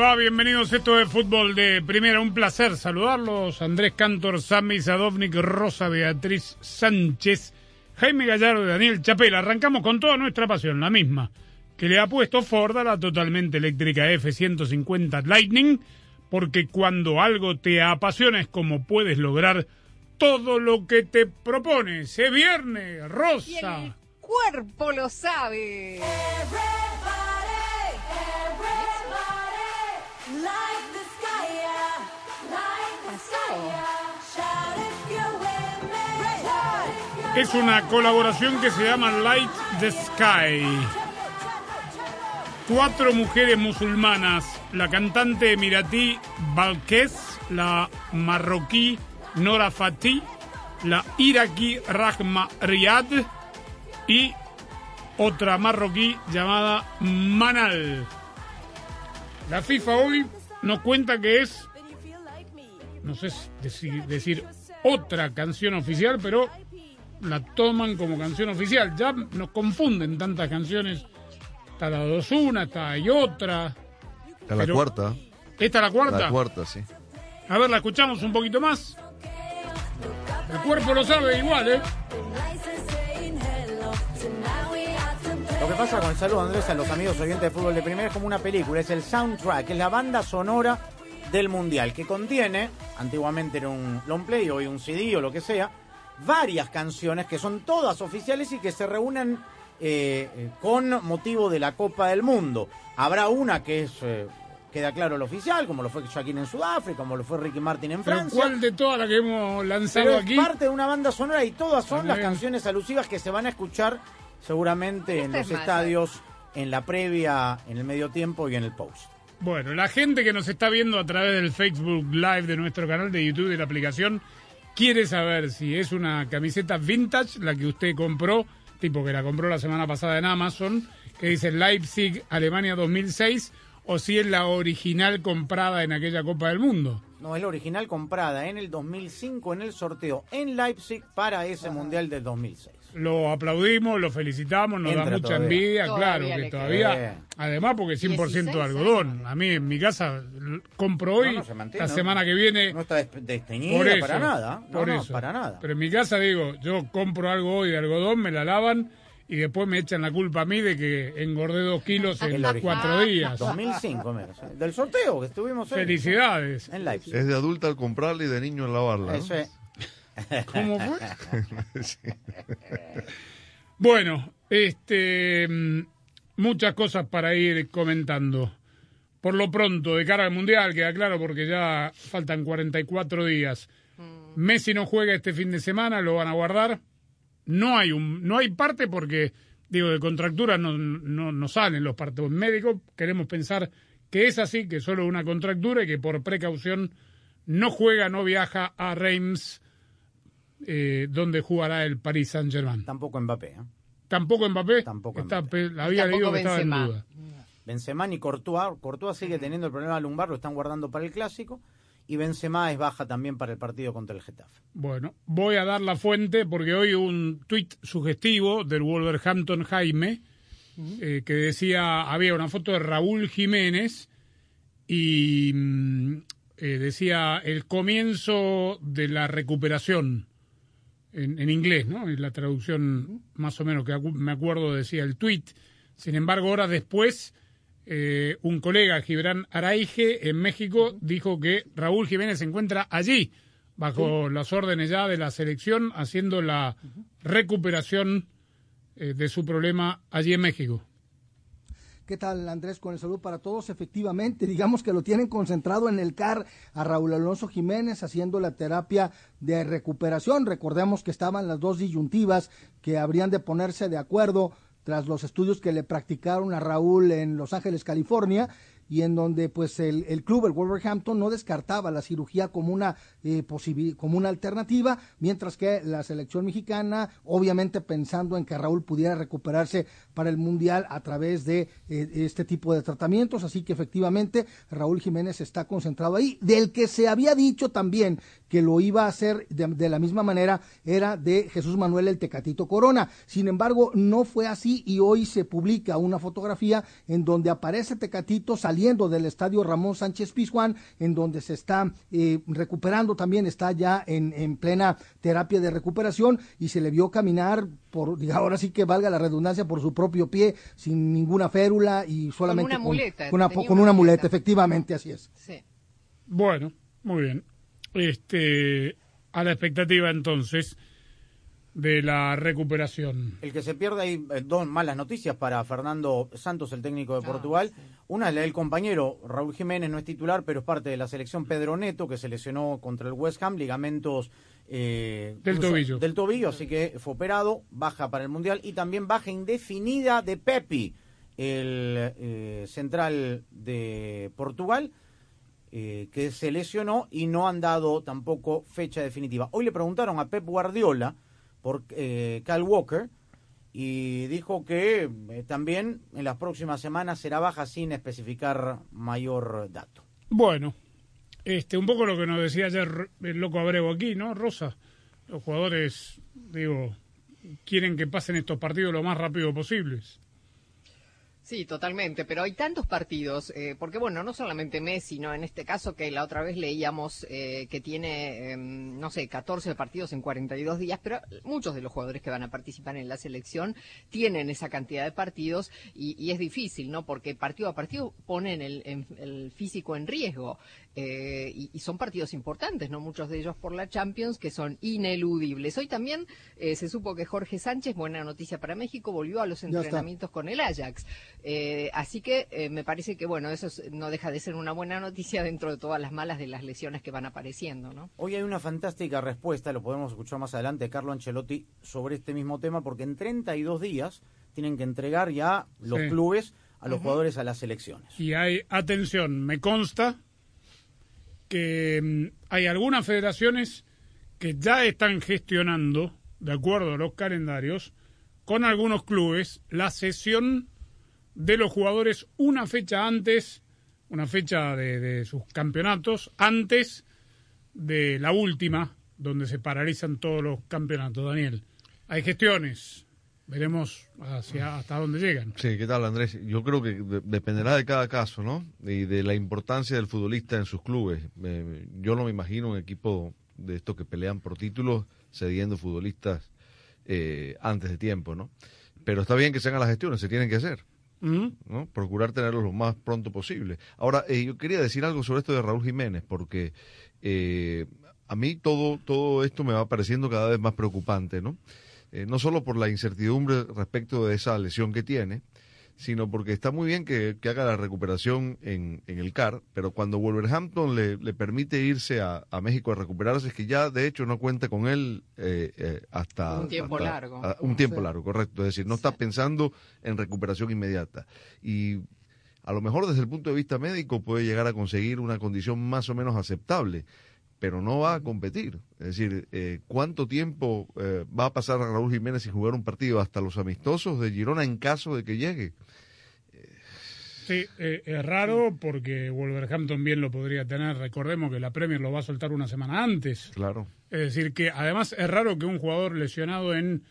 Va? Bienvenidos a esto de Fútbol de Primera. Un placer saludarlos. Andrés Cantor, Sammy Sadovnik, Rosa Beatriz Sánchez, Jaime Gallardo y Daniel Chapel. Arrancamos con toda nuestra pasión, la misma que le ha puesto Ford a la totalmente eléctrica F-150 Lightning, porque cuando algo te apasiona es como puedes lograr todo lo que te propones. ¡Es viernes, Y el Rosa! cuerpo lo sabe. Es una colaboración que se llama Light the Sky. Cuatro mujeres musulmanas, la cantante emiratí Balkes, la marroquí Nora Fatih, la iraquí Rahma Riyad y otra marroquí llamada Manal. La FIFA hoy nos cuenta que es, no sé decir, decir otra canción oficial, pero la toman como canción oficial. Ya nos confunden tantas canciones. Está la dos una, está hay otra. Está la cuarta. ¿Esta es la cuarta? La cuarta, sí. A ver, la escuchamos un poquito más. El cuerpo lo sabe igual, ¿eh? Lo que pasa con el saludo Andrés a los amigos oyentes de fútbol de primera es como una película, es el soundtrack, es la banda sonora del mundial que contiene, antiguamente era un long play, hoy un CD o lo que sea, varias canciones que son todas oficiales y que se reúnen eh, eh, con motivo de la Copa del Mundo. Habrá una que es eh, queda claro el oficial, como lo fue Shaquille en Sudáfrica, como lo fue Ricky Martin en Francia. ¿cuál de todas las que hemos lanzado Pero es aquí? parte de una banda sonora y todas son las canciones alusivas que se van a escuchar seguramente en Esta los es estadios, en la previa, en el medio tiempo y en el post. Bueno, la gente que nos está viendo a través del Facebook Live de nuestro canal de YouTube de la aplicación quiere saber si es una camiseta vintage la que usted compró, tipo que la compró la semana pasada en Amazon, que dice Leipzig, Alemania 2006, o si es la original comprada en aquella Copa del Mundo. No, es la original comprada en el 2005 en el sorteo en Leipzig para ese Mundial del 2006. Lo aplaudimos, lo felicitamos, nos da mucha todavía. envidia, Todavía claro, que todavía, además porque es 100% 16 algodón. A mí en mi casa compro hoy, No, no, se mantiene, la no. semana que viene No está des- desteñida Por eso, para nada. No, por no, eso. para nada. Pero en mi casa digo, yo compro algo hoy de algodón, me la lavan y después me echan la culpa a mí de que engordé dos kilos en cuatro días. 2005, mira, sí. del sorteo que estuvimos hoy. Felicidades. En Leipzig. Es de adulta al comprarla y de niño en lavarla. ¿no? Eso es. ¿Cómo fue? Bueno, este mm, muchas cosas para ir comentando. Por lo pronto, de cara al Mundial, queda claro porque ya faltan 44 días. Messi no juega este fin de semana, lo van a guardar. No hay un, no hay parte porque, digo, de contractura no, no, no salen los partes médicos. Queremos pensar que es así, que solo una contractura y que por precaución no juega, no viaja a Reims, eh, donde jugará el Paris Saint-Germain. Tampoco Mbappé. ¿eh? Tampoco Mbappé. Tampoco Está Mbappé. pe- había Tampoco leído que estaba en duda. Benzema y Courtois. Courtois sigue teniendo el problema lumbar, lo están guardando para el clásico. Y Benzema es baja también para el partido contra el Getafe. Bueno, voy a dar la fuente porque hoy un tuit sugestivo del Wolverhampton Jaime eh, que decía, había una foto de Raúl Jiménez y mm, eh, decía el comienzo de la recuperación en, en inglés, ¿no? En la traducción más o menos que me acuerdo decía el tuit. Sin embargo, horas después, eh, un colega, Gibran Araige, en México, dijo que Raúl Jiménez se encuentra allí, bajo las órdenes ya de la selección, haciendo la recuperación eh, de su problema allí en México. ¿Qué tal, Andrés? Con el saludo para todos. Efectivamente, digamos que lo tienen concentrado en el CAR a Raúl Alonso Jiménez haciendo la terapia de recuperación. Recordemos que estaban las dos disyuntivas que habrían de ponerse de acuerdo tras los estudios que le practicaron a Raúl en Los Ángeles, California, y en donde pues el, el club, el Wolverhampton, no descartaba la cirugía como una, eh, como una alternativa, mientras que la selección mexicana, obviamente pensando en que Raúl pudiera recuperarse para el Mundial a través de eh, este tipo de tratamientos, así que efectivamente Raúl Jiménez está concentrado ahí, del que se había dicho también que lo iba a hacer de, de la misma manera era de Jesús Manuel el Tecatito Corona. Sin embargo, no fue así y hoy se publica una fotografía en donde aparece Tecatito saliendo del estadio Ramón Sánchez Pizjuán, en donde se está eh, recuperando también, está ya en, en plena terapia de recuperación y se le vio caminar por, diga, ahora sí que valga la redundancia, por su propio pie, sin ninguna férula y solamente una muleta, con una, con una una muleta, muleta. efectivamente, así es. Sí. Bueno, muy bien. Este, a la expectativa entonces de la recuperación. El que se pierde hay eh, dos malas noticias para Fernando Santos, el técnico de Portugal. Una es la del compañero Raúl Jiménez, no es titular, pero es parte de la selección Pedro Neto, que se lesionó contra el West Ham, ligamentos eh, Del tobillo. Del tobillo, así que fue operado, baja para el Mundial y también baja indefinida de Pepi, el eh, central de Portugal. Eh, que se lesionó y no han dado tampoco fecha definitiva. Hoy le preguntaron a Pep Guardiola por eh, Cal Walker y dijo que eh, también en las próximas semanas será baja sin especificar mayor dato. Bueno, este, un poco lo que nos decía ayer el loco Abreu aquí, ¿no, Rosa? Los jugadores, digo, quieren que pasen estos partidos lo más rápido posibles. Sí, totalmente, pero hay tantos partidos, eh, porque bueno, no solamente Messi, ¿no? En este caso que la otra vez leíamos eh, que tiene, em, no sé, 14 partidos en 42 días, pero muchos de los jugadores que van a participar en la selección tienen esa cantidad de partidos y, y es difícil, ¿no? Porque partido a partido ponen el, en- el físico en riesgo eh, y, y son partidos importantes, ¿no? Muchos de ellos por la Champions que son ineludibles. Hoy también eh, se supo que Jorge Sánchez, buena noticia para México, volvió a los entrenamientos con el Ajax. Eh, así que eh, me parece que, bueno, eso es- no deja de ser una buena noticia dentro de todas las malas de las lesiones que van apareciendo, ¿no? Hoy hay una fantástica respuesta, lo podemos escuchar más adelante, de Carlo Ancelotti sobre este mismo tema, porque en 32 días tienen que entregar ya los Sí. clubes a los jugadores a las selecciones. Y hay, atención, me consta que mm, hay algunas federaciones que ya están gestionando, de acuerdo a los calendarios, con algunos clubes, la sesión de los jugadores una fecha antes, una fecha de, de sus campeonatos, antes de la última, donde se paralizan todos los campeonatos. Daniel, hay gestiones, veremos hacia, hasta dónde llegan. Sí, ¿qué tal Andrés? Yo creo que de- dependerá de cada caso, ¿no? Y de la importancia del futbolista en sus clubes. Eh, yo no me imagino un equipo de estos que pelean por títulos cediendo futbolistas eh, antes de tiempo, ¿no? Pero está bien que se hagan las gestiones, se tienen que hacer. ¿Mm? Procurar tenerlos lo más pronto posible. Ahora, eh, yo quería decir algo sobre esto de Raúl Jiménez, porque eh, a mí todo, todo esto me va pareciendo cada vez más preocupante, ¿no? Eh, no solo por la incertidumbre respecto de esa lesión que tiene, sino porque está muy bien que, que haga la recuperación en, en el CAR, pero cuando Wolverhampton le, le permite irse a, a México a recuperarse, es que ya de hecho no cuenta con él eh, eh, hasta... Un tiempo hasta- largo. a- un tiempo largo, correcto. Es decir, no está pensando en recuperación inmediata. Y a lo mejor desde el punto de vista médico puede llegar a conseguir una condición más o menos aceptable, pero no va a competir. Es decir, eh, ¿cuánto tiempo eh, va a pasar a Raúl Jiménez sin jugar un partido hasta los amistosos de Girona en caso de que llegue? Sí, eh, es raro porque Wolverhampton bien lo podría tener. Recordemos que la Premier lo va a soltar una semana antes. Claro. Es decir, que además es raro que un jugador lesionado en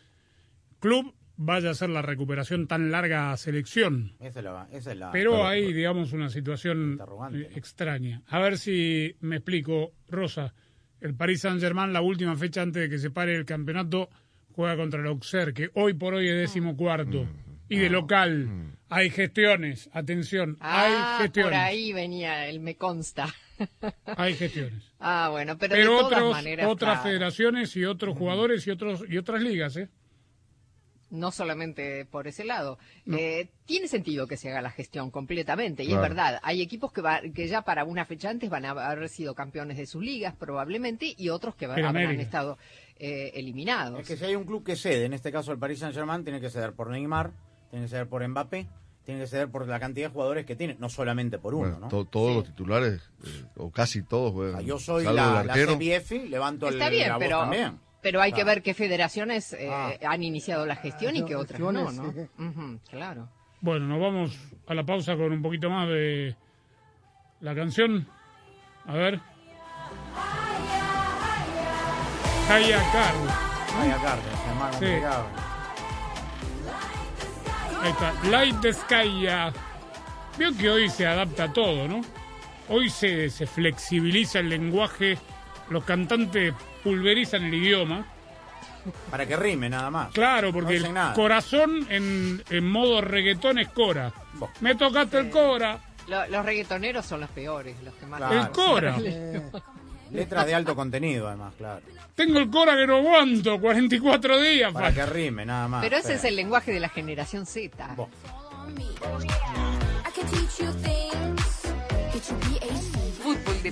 club vaya a hacer la recuperación tan larga a selección. Esa es la, esa es la- Pero claro. hay, digamos, una situación eh, ¿no? extraña. A ver si me explico, Rosa. El Paris Saint-Germain, la última fecha antes de que se pare el campeonato, juega contra el Auxerre, que hoy por hoy es décimo cuarto. Y de local hay gestiones, atención, Ah, hay gestiones. por ahí venía el me consta. Hay gestiones. Ah, bueno, pero, Pero de todas otros, maneras, otras claro, federaciones y otros jugadores y otros y otras ligas, ¿eh? no solamente por ese lado. Eh, tiene sentido que se haga la gestión completamente, y es verdad. Hay equipos que, va- que ya para una fecha antes van a haber sido campeones de sus ligas, probablemente, y otros que va- En habrán América. estado eh, eliminados. Es que si hay un club que cede, en este caso el Paris Saint-Germain, tiene que ceder por Neymar, tiene que ceder por Mbappé, tiene que ceder por la cantidad de jugadores que tiene, no solamente por uno, Bueno, ¿no? to- todos Sí. los titulares, eh, o casi todos, juegan. Ah, Yo soy la, la. CBF, levanto el, Está bien, la voz pero, también. pero hay que ver qué federaciones eh, Ah. han iniciado la gestión y qué otras no, ¿no? Claro. Bueno, nos vamos a la pausa con un poquito más de la canción. A ver. Kaya Carl. Ay, acá, Ahí está. Light the Sky. ya. Veo que hoy se adapta a todo, ¿no? Hoy se, se flexibiliza el lenguaje. Los cantantes pulverizan el idioma. Para que rime nada más. Claro, porque No el corazón en, en modo reggaetón es Cora. Bo. Me tocaste el Cora. Lo- los reggaetoneros son los peores, los que más... Claro. El Cora. Letras de alto contenido, además, claro. Tengo el Cora que no aguanto. 44 días. Para que rime, nada más. Pero ese es el lenguaje de la generación Z. Bo.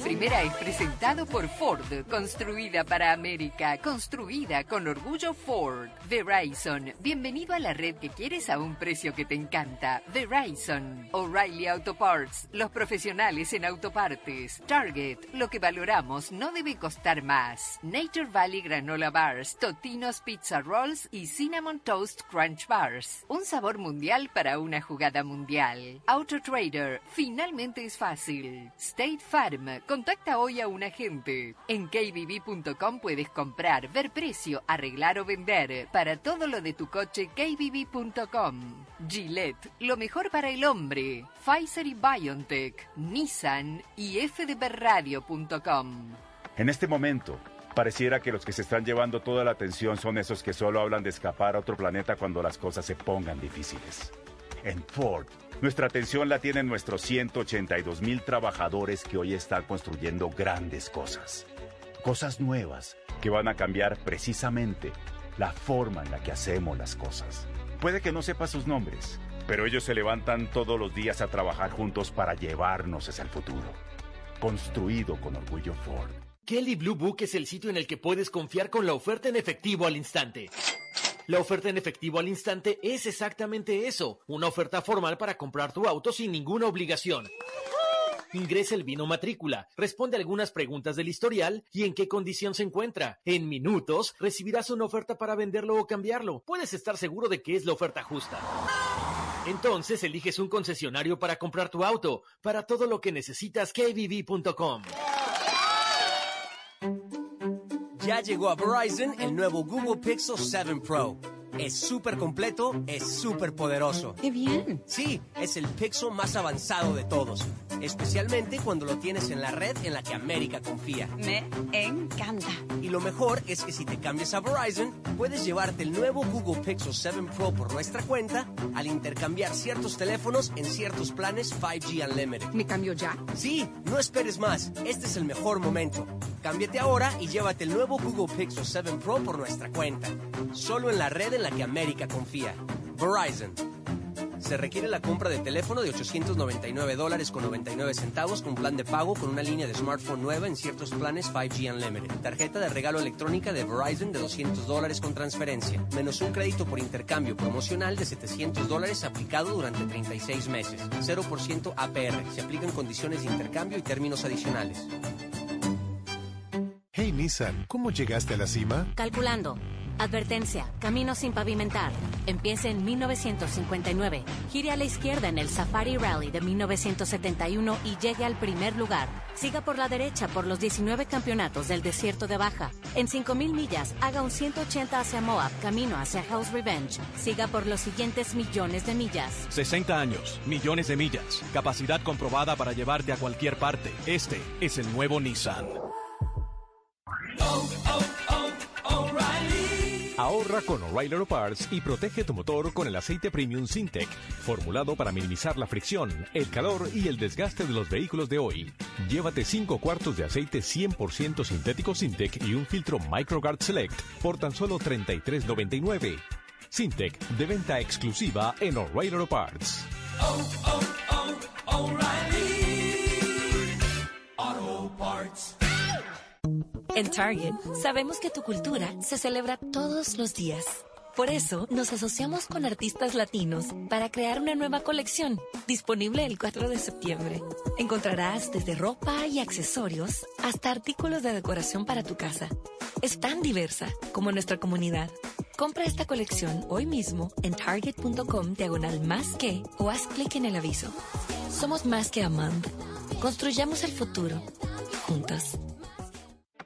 Primera es presentado por Ford, construida para América, construida con orgullo Ford. Verizon, bienvenido a la red que quieres a un precio que te encanta. Verizon, O'Reilly Auto Parts, los profesionales en autopartes. Target, lo que valoramos no debe costar más. Nature Valley Granola Bars, Totinos Pizza Rolls y Cinnamon Toast Crunch Bars. Un sabor mundial para una jugada mundial. Auto Trader, finalmente es fácil. State Farm, contacta hoy a un agente. En kbb.com puedes comprar, ver precio, arreglar o vender. Para todo lo de tu coche, kbb.com. Gillette, lo mejor para el hombre. Pfizer y BioNTech, Nissan y fdbradio.com. En este momento, pareciera que los que se están llevando toda la atención son esos que solo hablan de escapar a otro planeta cuando las cosas se pongan difíciles. En Ford, nuestra atención la tienen nuestros 182 mil trabajadores que hoy están construyendo grandes cosas. Cosas nuevas que van a cambiar precisamente la forma en la que hacemos las cosas. Puede que no sepa sus nombres, pero ellos se levantan todos los días a trabajar juntos para llevarnos hacia el futuro. Construido con orgullo Ford. Kelly Blue Book es el sitio en el que puedes confiar con la oferta en efectivo al instante. La oferta en efectivo al instante es exactamente eso, una oferta formal para comprar tu auto sin ninguna obligación. Ingresa el vino matrícula, responde algunas preguntas del historial y en qué condición se encuentra. En minutos recibirás una oferta para venderlo o cambiarlo. Puedes estar seguro de que es la oferta justa. Entonces eliges un concesionario para comprar tu auto. Para todo lo que necesitas, kbb.com. Ya llegó a Verizon el nuevo Google Pixel 7 Pro. Es súper completo, es súper poderoso. ¡Qué bien! Sí, es el Pixel más avanzado de todos. Especialmente cuando lo tienes en la red en la que América confía. Me encanta. Y lo mejor es que si te cambias a Verizon, puedes llevarte el nuevo Google Pixel 7 Pro por nuestra cuenta al intercambiar ciertos teléfonos en ciertos planes 5G Unlimited. ¿Me cambio ya? Sí, no esperes más. Este es el mejor momento. Cámbiate ahora y llévate el nuevo Google Pixel 7 Pro por nuestra cuenta. Solo en la red en la que América confía. Verizon. Se requiere la compra de teléfono de 899 dólares con 99 centavos con plan de pago con una línea de smartphone nueva en ciertos planes 5G Unlimited. Tarjeta de regalo electrónica de Verizon de 200 dólares con transferencia. Menos un crédito por intercambio promocional de 700 dólares aplicado durante 36 meses. 0% APR. Se aplican condiciones de intercambio y términos adicionales. Hey Nissan, ¿cómo llegaste a la cima? Calculando. Advertencia, camino sin pavimentar. Empiece en 1959. Gire a la izquierda en el Safari Rally de 1971 y llegue al primer lugar. Siga por la derecha por los 19 campeonatos del desierto de Baja. En 5000 millas, haga un 180 hacia Moab, camino hacia Hell's Revenge. Siga por los siguientes millones de millas. 60 años, millones de millas, capacidad comprobada para llevarte a cualquier parte. Este es el nuevo Nissan. Ahorra con O'Reilly Auto Parts y protege tu motor con el aceite premium Sintec, formulado para minimizar la fricción, el calor y el desgaste de los vehículos de hoy. Llévate 5 cuartos de aceite 100% sintético Sintec y un filtro MicroGuard Select por tan solo $33.99. Sintec, de venta exclusiva en O'Reilly Auto. Oh, oh, oh, O'Reilly Auto Parts. En Target sabemos que tu cultura se celebra todos los días. Por eso nos asociamos con artistas latinos para crear una nueva colección disponible el 4 de septiembre. Encontrarás desde ropa y accesorios hasta artículos de decoración para tu casa. Es tan diversa como nuestra comunidad. Compra esta colección hoy mismo en target.com diagonal más que o haz clic en el aviso. Somos más que a month. Construyamos el futuro juntos.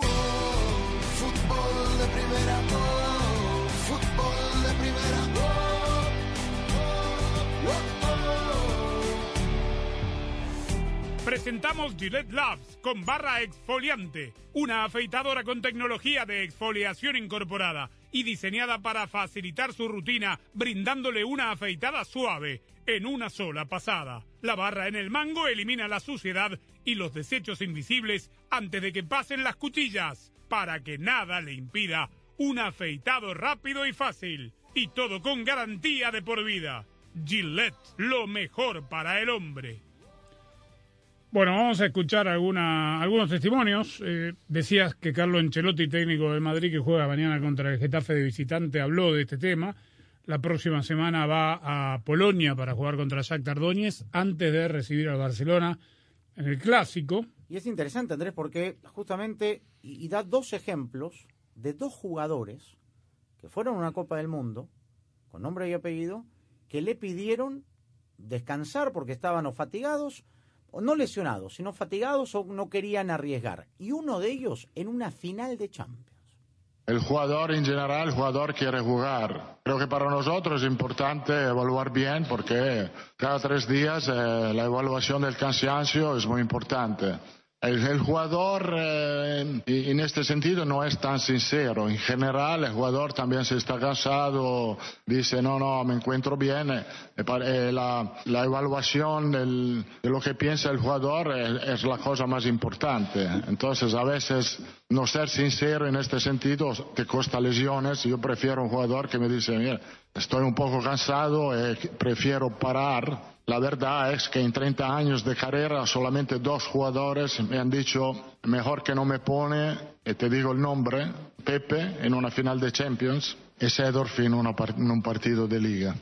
Fútbol de primera, fútbol de primera, Presentamos Gillette Labs con barra exfoliante, una afeitadora con tecnología de exfoliación incorporada y diseñada para facilitar su rutina, brindándole una afeitada suave en una sola pasada. La barra en el mango elimina la suciedad y los desechos invisibles antes de que pasen las cuchillas, para que nada le impida un afeitado rápido y fácil. Y todo con garantía de por vida. Gillette, lo mejor para el hombre. Bueno, vamos a escuchar alguna, algunos testimonios. Eh, decías que Carlo Ancelotti, técnico del Madrid, que juega mañana contra el Getafe de visitante, habló de este tema. La próxima semana va a Polonia para jugar contra Shakhtar Donetsk antes de recibir al Barcelona en el Clásico. Y es interesante, Andrés, porque justamente, y, y da dos ejemplos de dos jugadores que fueron a una Copa del Mundo, con nombre y apellido, que le pidieron descansar porque estaban o fatigados, no lesionados, sino fatigados o no querían arriesgar. Y uno de ellos en una final de Champions. El jugador en general, el jugador quiere jugar. Creo que para nosotros es importante evaluar bien porque cada tres días eh, la evaluación del cansancio es muy importante. El, jugador eh, en este sentido no es tan sincero. En general, el jugador también se está cansado, dice no, no, me encuentro bien. Eh, eh, la, evaluación de lo que piensa el jugador es, la cosa más importante. Entonces, a veces no ser sincero en este sentido te cuesta lesiones. Yo prefiero un jugador que me dice, mira, estoy un poco cansado, prefiero parar la verdad es que en 30 años de carrera solamente dos jugadores me han dicho, mejor que no me pone, y te digo el nombre, Pepe en una final de Champions y Sedorf en, una, en un partido de liga.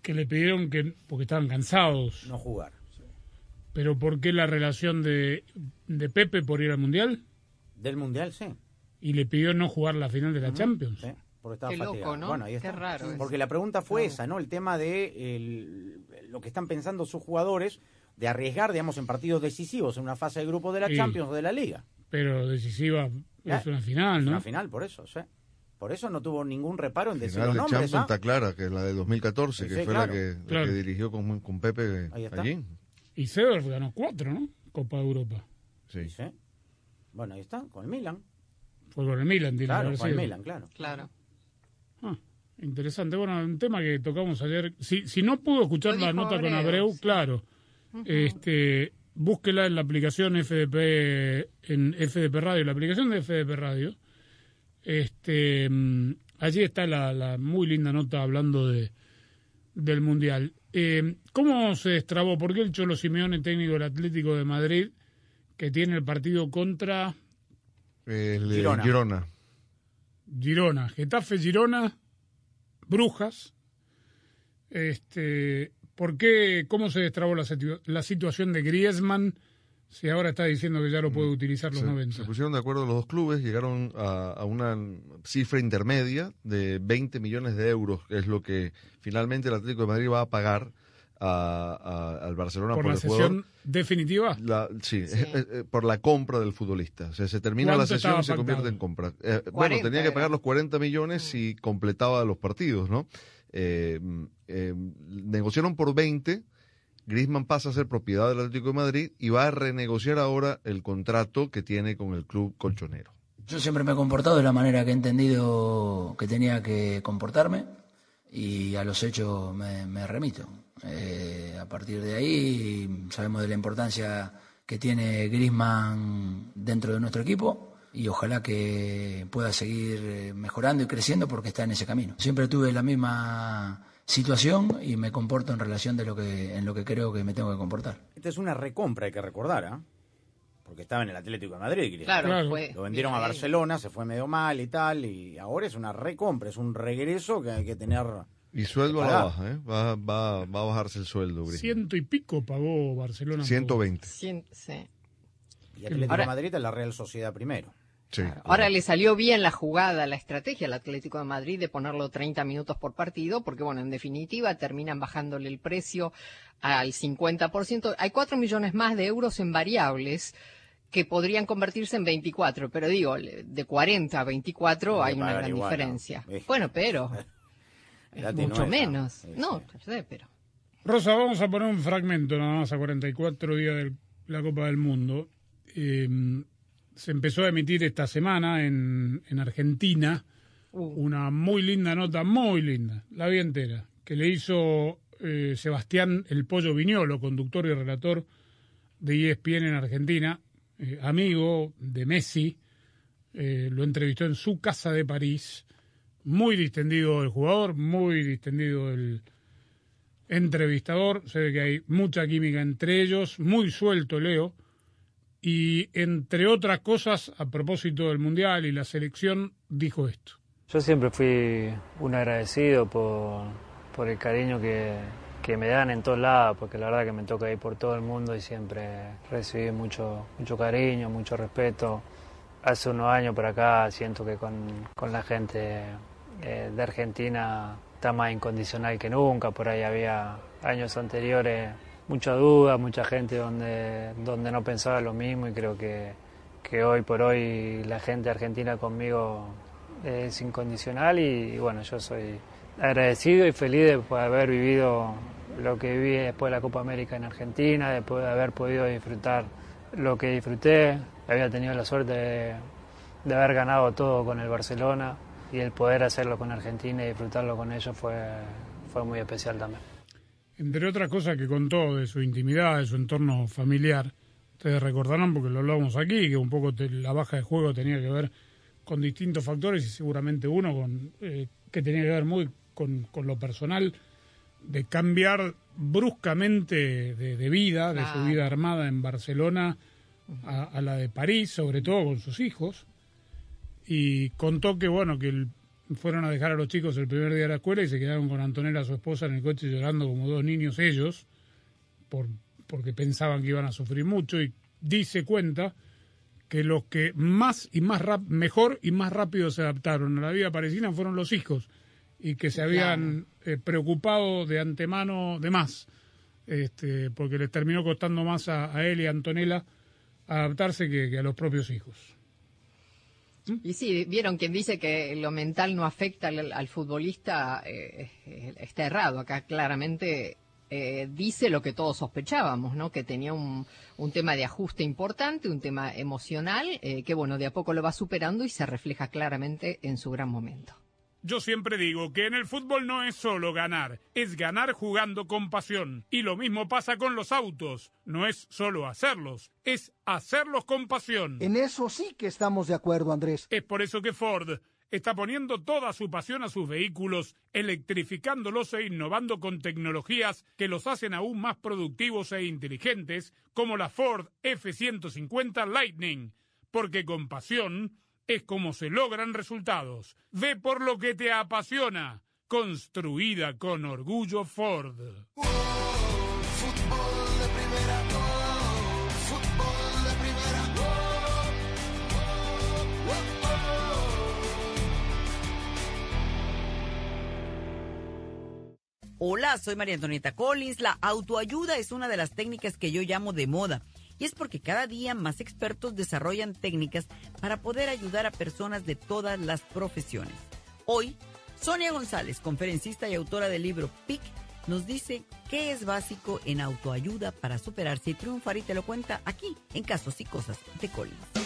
Que le pidieron que, porque estaban cansados. No jugar. Pero ¿por qué la relación de, de Pepe por ir al Mundial? Del Mundial, sí. Y le pidió no jugar la final de la uh -huh. Champions. Sí porque estaba Qué fatigado. loco, ¿no? Bueno, ahí está. Qué raro. Porque la pregunta fue esa, ¿no? El tema de el, lo que están pensando sus jugadores de arriesgar, digamos, en partidos decisivos, en una fase de grupo de la Sí. Champions o de la Liga. Pero decisiva Ya, es una final, ¿no? Una final, por eso, sí. Por eso no tuvo ningún reparo en decir los de nombres, Champions ¿ah? está clara, que es la de 2014, Sí, que sí, fue claro. la, que, la que dirigió con, con Pepe allí. Y Seedorf ganó cuatro, ¿no? Copa de Europa. Sí. Sí. Bueno, ahí está, con el Milan. Fue con el Milan, que Claro, con el. Milan, claro. Claro. Interesante. Bueno, un tema que tocamos ayer. Si, si no pudo escuchar la nota con Abreu, sí. claro. Este, búsquela en la aplicación FDP, en FDP Radio, la aplicación de FDP Radio. Este, mm, allí está la, la muy linda nota hablando de del Mundial. Eh, ¿Cómo se destrabó? ¿Por qué el Cholo Simeone, técnico del Atlético de Madrid, que tiene el partido contra El, eh, Girona. Girona. Girona, Getafe, Girona, Brujas. Este, ¿por qué, cómo se destrabó la, situ- la situación de Griezmann Si ahora está diciendo que ya lo puede utilizar los se, 90. se pusieron de acuerdo los dos clubes, llegaron a, a una cifra intermedia de 20 millones de euros, que es lo que finalmente el Atlético de Madrid va a pagar a- a- al Barcelona ¿Por por, la el jugador. sesión definitiva? La- sí, eh, eh, por la compra del futbolista. O sea, se termina la ¿Cuánto sesión y se convierte pactado? en compra. Eh, bueno, 40 tenía que pagar los 40 millones si completaba los partidos, ¿no? Eh, eh, negociaron por 20. Griezmann pasa a ser propiedad del Atlético de Madrid y va a renegociar ahora el contrato que tiene con el club colchonero. Yo siempre me he comportado de la manera que he entendido que tenía que comportarme y a los hechos me, me remito. Eh, a partir de ahí sabemos de la importancia que tiene Griezmann dentro de nuestro equipo y ojalá que pueda seguir eh, mejorando y creciendo porque está en ese camino. Siempre tuve la misma situación y me comporto en relación de lo que en lo que creo que me tengo que comportar. Esta es una recompra, hay que recordar, ¿ah? Porque estaba en el Atlético de Madrid. Griezmann. Claro, Claro. fue Lo vendieron a. Barcelona, se fue medio mal y tal, y ahora es una recompra, es un regreso que hay que tener... Y sueldo a la baja, ¿eh? Va, va, va a bajarse el sueldo, Griezmann. Ciento y pico pagó Barcelona. por- 120. Cien- sí. Y Atlético Ahora- de Madrid es la Real Sociedad primero. Sí. Ahora le salió bien la jugada, la estrategia al Atlético de Madrid de ponerlo 30 minutos por partido, porque bueno, en definitiva terminan bajándole el precio al 50%. Hay 4 millones más de euros en variables que podrían convertirse en 24, pero digo, de 40 a 24 Hay una gran diferencia. Bueno, pero mucho menos. Sí, No, sé, pero Rosa, vamos a poner un fragmento nada más a 44 días de la Copa del Mundo. Eh, se empezó a emitir esta semana en, en Argentina una muy linda nota, muy linda, la vi entera, que le hizo eh, Sebastián El Pollo Viñolo, conductor y relator de ESPN en Argentina, eh, amigo de Messi, eh, lo entrevistó en su casa de París, muy distendido el jugador, muy distendido el entrevistador, se ve que hay mucha química entre ellos, muy suelto Leo, y entre otras cosas, a propósito del Mundial y la selección, dijo esto. Yo siempre fui un agradecido por, por el cariño que, que me dan en todos lados, porque la verdad que me toca ir por todo el mundo y siempre recibí mucho, mucho cariño, mucho respeto. Hace unos años por acá siento que con, con la gente eh, de Argentina está más incondicional que nunca, por ahí había años anteriores mucha duda, mucha gente donde, donde no pensaba lo mismo y creo que, que hoy por hoy la gente argentina conmigo es incondicional y, bueno, yo soy agradecido y feliz de haber vivido lo que viví después de la Copa América en Argentina, después de haber podido disfrutar lo que disfruté. Había tenido la suerte de haber ganado todo con el Barcelona y el poder hacerlo con Argentina y disfrutarlo con ellos fue, fue muy especial también. Entre otras cosas que contó de su intimidad, de su entorno familiar, ustedes recordarán porque lo hablamos aquí, que un poco te- la baja de juego tenía que ver con distintos factores y seguramente uno con eh, que tenía que ver muy con, con lo personal de cambiar bruscamente de, de vida, de su vida armada en Barcelona a, a la de París, sobre todo con sus hijos, y contó que bueno que el- fueron a dejar a los chicos el primer día de la escuela y se quedaron con Antonella, su esposa, en el coche llorando como dos niños ellos, por, porque pensaban que iban a sufrir mucho y dice cuenta que los que más y más rap- mejor y más rápido se adaptaron a la vida parisina fueron los hijos y que se habían eh, preocupado de antemano de más, este, porque les terminó costando más a, a él y a Antonella adaptarse que, que a los propios hijos. Y sí, vieron quien dice que lo mental no afecta al, futbolista, eh, está errado. Acá claramente eh, dice lo que todos sospechábamos, ¿no? Que tenía un, un tema de ajuste importante, un tema emocional, eh, que bueno, de a poco lo va superando y se refleja claramente en su gran momento. Yo siempre digo que en el fútbol no es solo ganar, es ganar jugando con pasión. Y lo mismo pasa con los autos. No es solo hacerlos, es hacerlos con pasión. En eso sí que estamos de acuerdo, Andrés. Es por eso que Ford está poniendo toda su pasión a sus vehículos, electrificándolos e innovando con tecnologías que los hacen aún más productivos e inteligentes, como la Ford F-150 Lightning. Porque con pasión es como se logran resultados. Ve por lo que te apasiona. Construida con orgullo Ford. Hola, soy María Antonieta Collins. La autoayuda es una de las técnicas que yo llamo de moda y es porque cada día más expertos desarrollan técnicas para poder ayudar a personas de todas las profesiones. Hoy, Sonia González, conferencista y autora del libro PIC, nos dice qué es básico en autoayuda para superarse y triunfar y te lo cuenta aquí en Casos y Cosas de Collins.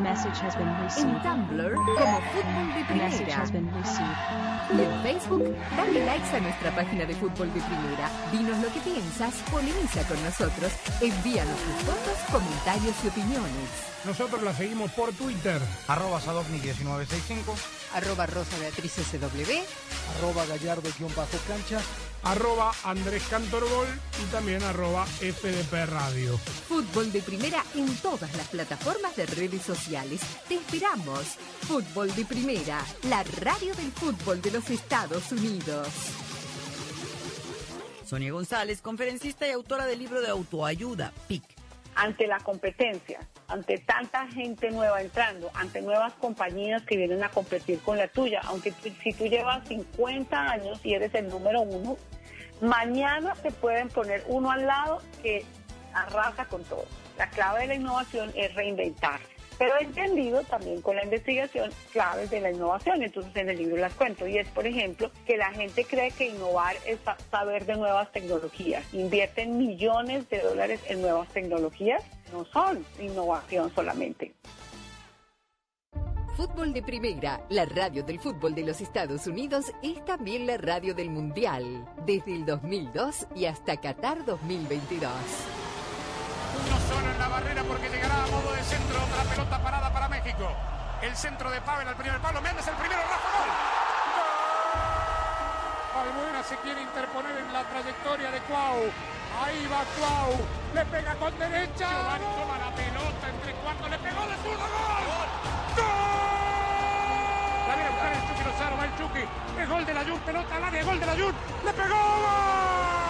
En Tumblr, como Fútbol de Primera. Y en Facebook, dale likes a nuestra página de Fútbol de Primera. Dinos lo que piensas, polemiza con nosotros, envíanos tus fotos, comentarios y opiniones. Nosotros la seguimos por Twitter. Arroba Sadovni1965. Arroba Rosa Beatriz SW. Arroba Gallardo-cancha. Arroba Andrés Cantorbol y también arroba FDP Radio. Fútbol de Primera en todas las plataformas de redes sociales. Te esperamos. Fútbol de Primera, la radio del fútbol de los Estados Unidos. Sonia González, conferencista y autora del libro de autoayuda, PIC. Ante la competencia, ante tanta gente nueva entrando, ante nuevas compañías que vienen a competir con la tuya, aunque si tú llevas 50 años y eres el número uno, mañana te pueden poner uno al lado que arrasa con todo. La clave de la innovación es reinventarse. Pero he entendido también con la investigación claves de la innovación, entonces en el libro las cuento. Y es, por ejemplo, que la gente cree que innovar es sa- saber de nuevas tecnologías. Invierten millones de dólares en nuevas tecnologías, no son innovación solamente. Fútbol de Primera, la radio del fútbol de los Estados Unidos, es también la radio del Mundial, desde el 2002 y hasta Qatar 2022. Uno solo en la barrera porque llegará a modo de centro. Otra pelota parada para México. El centro de Pavel al primer palo. Méndez el primero. Rafa gol. ¡Gol! Albuena se quiere interponer en la trayectoria de Cuau. Ahí va Cuau. Le pega con derecha. Giovanni toma la pelota entre cuartos. Le pegó de zurdo. ¡Gol! ¡Gol! La viene a buscar el Chucky Lozano. Va el Chucky. Es gol de la Jun. Pelota al área. Gol de la Jun. Le pegó. ¡Gol!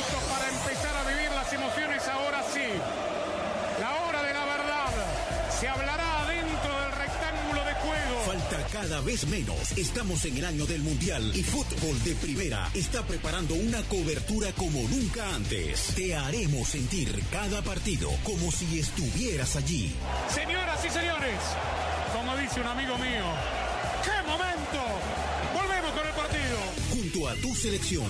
cada vez menos. Estamos en el año del Mundial y Fútbol de Primera está preparando una cobertura como nunca antes. Te haremos sentir cada partido como si estuvieras allí. Señoras y señores, como dice un amigo mío, ¡qué momento! Volvemos con el partido. Junto a tu selección,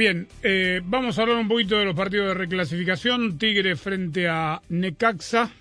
Bien, eh, vamos a hablar un poquito de los partidos de reclasificación. Tigre frente a Necaxa.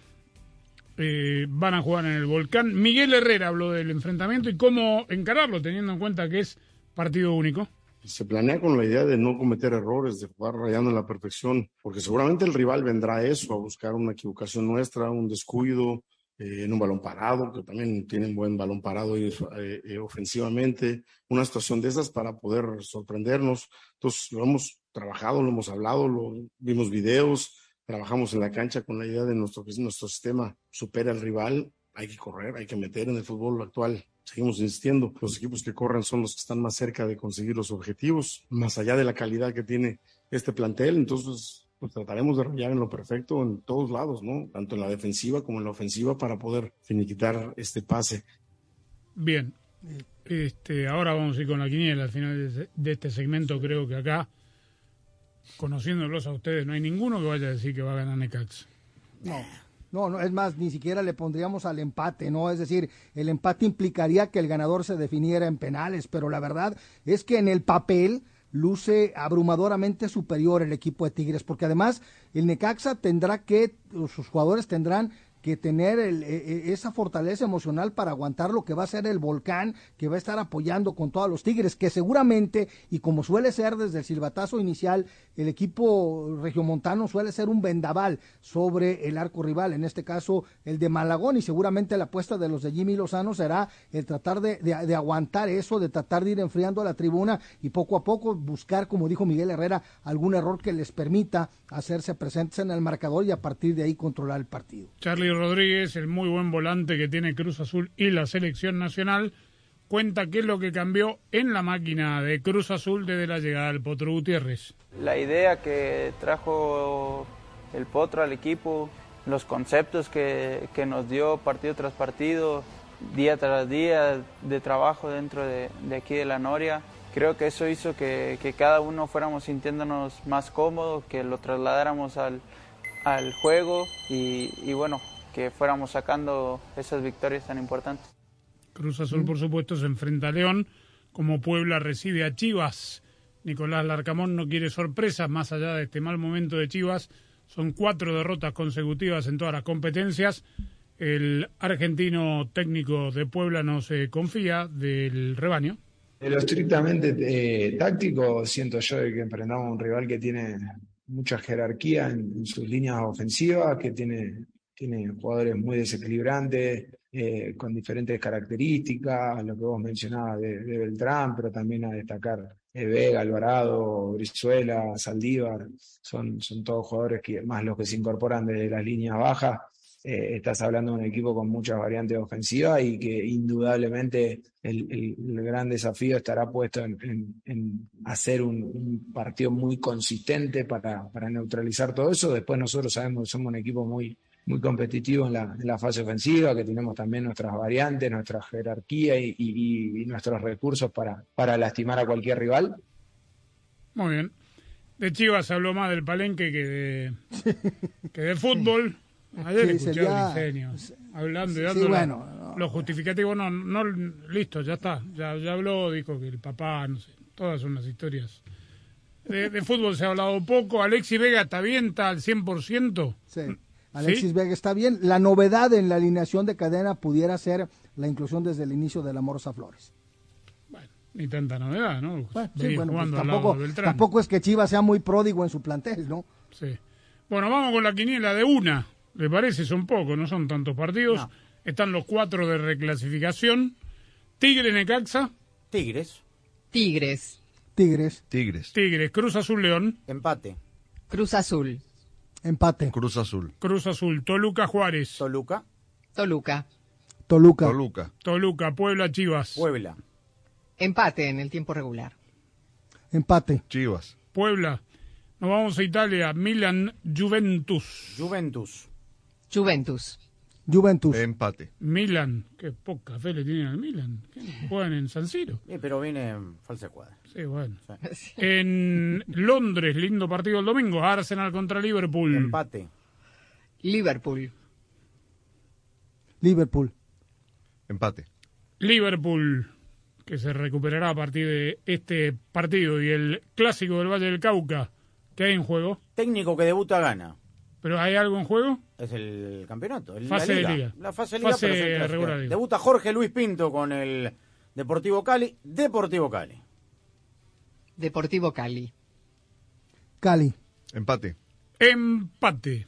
Eh, van a jugar en el Volcán. Miguel Herrera habló del enfrentamiento y cómo encararlo, teniendo en cuenta que es partido único. se planea con la idea de no cometer errores, de jugar rayando en la perfección, porque seguramente el rival vendrá a eso, a buscar una equivocación nuestra, un descuido eh, en un balón parado, que también tienen buen balón parado y, eh, eh, ofensivamente, una situación de esas para poder sorprendernos. Entonces lo hemos trabajado, lo hemos hablado, lo, vimos videos, trabajamos en la cancha con la idea de nuestro, nuestro sistema supera al rival, hay que correr, hay que meter en el fútbol actual. Seguimos insistiendo, los equipos que corren son los que están más cerca de conseguir los objetivos, más allá de la calidad que tiene este plantel, entonces pues trataremos de rayar en lo perfecto en todos lados, ¿no? Tanto en la defensiva como en la ofensiva para poder finiquitar este pase. Bien. Este, ahora vamos a ir con la quiniela al final de, de este segmento. Creo que acá, conociéndolos a ustedes, no hay ninguno que vaya a decir que va a ganar Necaxa. No. No, no, es más, ni siquiera le pondríamos al empate, ¿no? Es decir, el empate implicaría que el ganador se definiera en penales, pero la verdad es que en el papel luce abrumadoramente superior el equipo de Tigres, porque además el Necaxa tendrá que, sus jugadores tendrán que tener el, e, e, esa fortaleza emocional para aguantar lo que va a ser el volcán que va a estar apoyando con todos los Tigres, que seguramente, y como suele ser desde el silbatazo inicial, el equipo regiomontano suele ser un vendaval sobre el arco rival, en este caso el de Malagón, y seguramente la apuesta de los de Jimmy Lozano será el tratar de, de, aguantar eso, de tratar de ir enfriando a la tribuna y poco a poco buscar, como dijo Miguel Herrera, algún error que les permita hacerse presentes en el marcador y a partir de ahí controlar el partido. Charlie Rodríguez, el muy buen volante que tiene Cruz Azul y la selección nacional, cuenta qué es lo que cambió en la máquina de Cruz Azul desde la llegada del Potro Gutiérrez. La idea que trajo el Potro al equipo, los conceptos que, que nos dio partido tras partido, día tras día de trabajo dentro de, aquí de la Noria, creo que eso hizo que, que, cada uno fuéramos sintiéndonos más cómodos, que lo trasladáramos al, al juego y, y, bueno, que fuéramos sacando esas victorias tan importantes. Cruz Azul, por supuesto, se enfrenta a León, como Puebla recibe a Chivas. Nicolás Larcamón no quiere sorpresas más allá de este mal momento de Chivas. Son cuatro derrotas consecutivas en todas las competencias. El argentino técnico de Puebla no se confía del rebaño. De lo estrictamente eh, táctico, siento yo de que enfrentamos a un rival que tiene mucha jerarquía en, en sus líneas ofensivas, que tiene, tiene jugadores muy desequilibrantes, eh, con diferentes características, lo que vos mencionabas de, Beltrán, pero también a destacar eh, Vega, Alvarado, Brizuela, Saldívar, son, son todos jugadores que más los que se incorporan desde las líneas bajas. Eh, estás hablando de un equipo con muchas variantes ofensivas y que indudablemente el, el, gran desafío estará puesto en, en, hacer un, un, partido muy consistente para, para neutralizar todo eso. Después nosotros sabemos que somos un equipo muy, muy competitivo en la, en la, fase ofensiva, que tenemos también nuestras variantes, nuestra jerarquía y, y, y, nuestros recursos para, para lastimar a cualquier rival. Muy bien. De Chivas habló más del palenque que de, que de fútbol. Ayer sí, escuché sería... a Briceño hablando y dando sí, bueno, no, los justificativos. No, no, listo, ya está. Ya, ya habló, dijo que el papá, no sé, todas son las historias. De, de fútbol se ha hablado poco. Alexis Vega está bien, está al 100%. Sí. Alexis ¿Sí? Vega está bien. La novedad en la alineación de cadena pudiera ser la inclusión desde el inicio de la Morsa Flores. Bueno, ni tanta novedad, ¿no? Bueno, sí, bueno pues tampoco, tampoco es que Chivas sea muy pródigo en su plantel, ¿no? Sí. Bueno, vamos con la quiniela de una. ¿Le parece? Son pocos, no son tantos partidos. No. Están los cuatro de reclasificación. Tigre Necaxa. Tigres. Tigres. Tigres. Tigres. Tigres. Cruz Azul León. Empate. Cruz Azul. Empate. Cruz Azul. Cruz Azul. Toluca Juárez. Toluca. Toluca. Toluca. Toluca. Toluca. Puebla Chivas. Puebla. Empate en el tiempo regular. Empate. Chivas. Puebla. Nos vamos a Italia. Milan Juventus. Juventus. Juventus. Juventus. Empate. Milan. Qué poca fe le tienen al Milan. Juegan en San Siro. Sí, pero viene en falsa cuadra. Sí, bueno. Sí. En Londres, lindo partido el domingo. Arsenal contra Liverpool. Empate. Liverpool. Liverpool. Empate. Liverpool, que se recuperará a partir de este partido y el clásico del Valle del Cauca. ¿Qué hay en juego? Técnico que debuta gana. ¿Pero hay algo en juego? Es el campeonato. El, fase la liga. de liga. La fase de liga. Fase regular. Debuta Jorge Luis Pinto con el Deportivo Cali. Deportivo Cali. Deportivo Cali. Cali. Empate. Empate.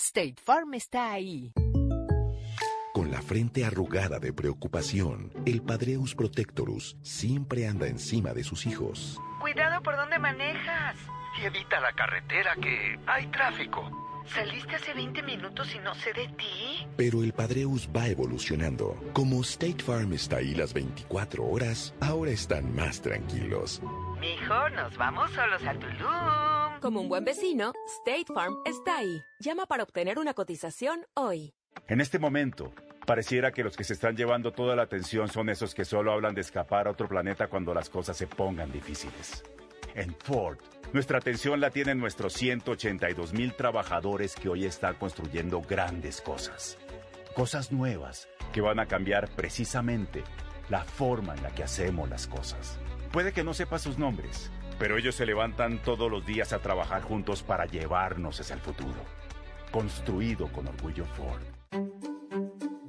State Farm está ahí. Con la frente arrugada de preocupación, el Padreus Protectorus siempre anda encima de sus hijos. Cuidado por donde manejas. Y evita la carretera que hay tráfico. Saliste hace 20 minutos y no sé de ti. Pero el Padreus va evolucionando. Como State Farm está ahí las 24 horas, ahora están más tranquilos. Mijo, nos vamos solos a Tulum. Como un buen vecino, State Farm está ahí. Llama para obtener una cotización hoy. En este momento, pareciera que los que se están llevando toda la atención son esos que solo hablan de escapar a otro planeta cuando las cosas se pongan difíciles. En Ford, nuestra atención la tienen nuestros 182 mil trabajadores que hoy están construyendo grandes cosas. Cosas nuevas que van a cambiar precisamente la forma en la que hacemos las cosas. Puede que no sepa sus nombres, pero ellos se levantan todos los días a trabajar juntos para llevarnos hacia el futuro. Construido con orgullo Ford.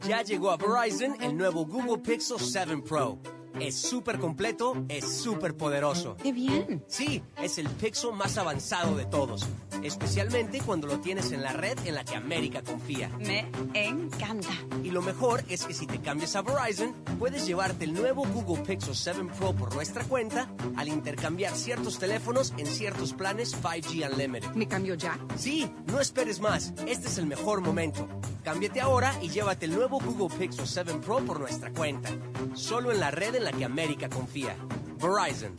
Ya llegó a Verizon el nuevo Google Pixel 7 Pro. Es súper completo, es súper poderoso. ¡Qué bien! Sí, es el Pixel más avanzado de todos. Especialmente cuando lo tienes en la red en la que América confía. Me encanta. Y lo mejor es que si te cambias a Verizon, puedes llevarte el nuevo Google Pixel 7 Pro por nuestra cuenta al intercambiar ciertos teléfonos en ciertos planes 5G Unlimited. ¿Me cambio ya? Sí, no esperes más. Este es el mejor momento. Cámbiate ahora y llévate el nuevo Google Pixel 7 Pro por nuestra cuenta. Solo en la red en la que América confía. Verizon.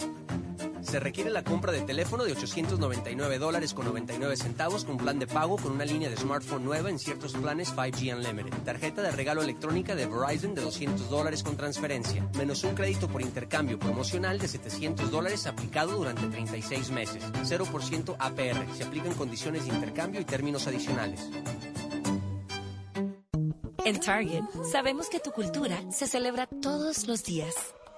Se requiere la compra de teléfono de 899 dólares con 99 centavos con plan de pago con una línea de smartphone nueva en ciertos planes 5G Unlimited. Tarjeta de regalo electrónica de Verizon de 200 dólares con transferencia. Menos un crédito por intercambio promocional de 700 dólares aplicado durante 36 meses. 0% APR. Se aplican condiciones de intercambio y términos adicionales. En Target, sabemos que tu cultura se celebra todos los días.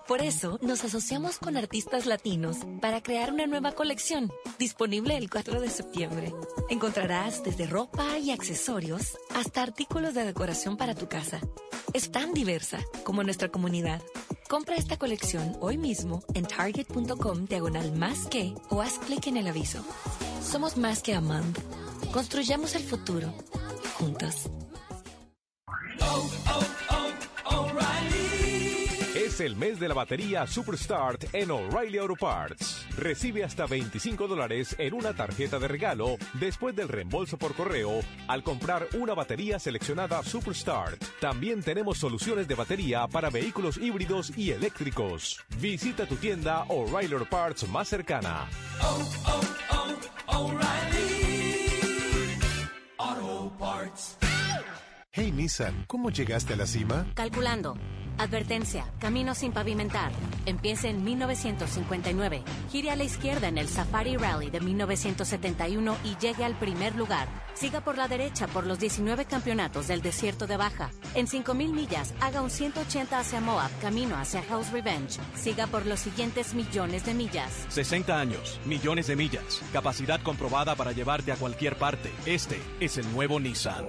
Por eso, nos asociamos con artistas latinos para crear una nueva colección, disponible el 4 de septiembre. Encontrarás desde ropa y accesorios hasta artículos de decoración para tu casa. Es tan diversa como nuestra comunidad. Compra esta colección hoy mismo en target.com diagonal más que o haz clic en el aviso. Somos más que Amand. Construyamos el futuro juntos. Es el mes de la batería Superstart en O'Reilly Auto Parts. Recibe hasta 25 dólares en una tarjeta de regalo después del reembolso por correo al comprar una batería seleccionada Superstart. También tenemos soluciones de batería para vehículos híbridos y eléctricos. Visita tu tienda O'Reilly Auto Parts más cercana. Hey Nissan, ¿cómo llegaste a la cima? Calculando. Advertencia, camino sin pavimentar. Empiece en 1959. Gire a la izquierda en el Safari Rally de 1971 y llegue al primer lugar. Siga por la derecha por los 19 campeonatos del desierto de Baja. En 5.000 millas, haga un 180 hacia Moab, camino hacia House Revenge. Siga por los siguientes millones de millas. 60 años, millones de millas, capacidad comprobada para llevarte a cualquier parte. Este es el nuevo Nissan.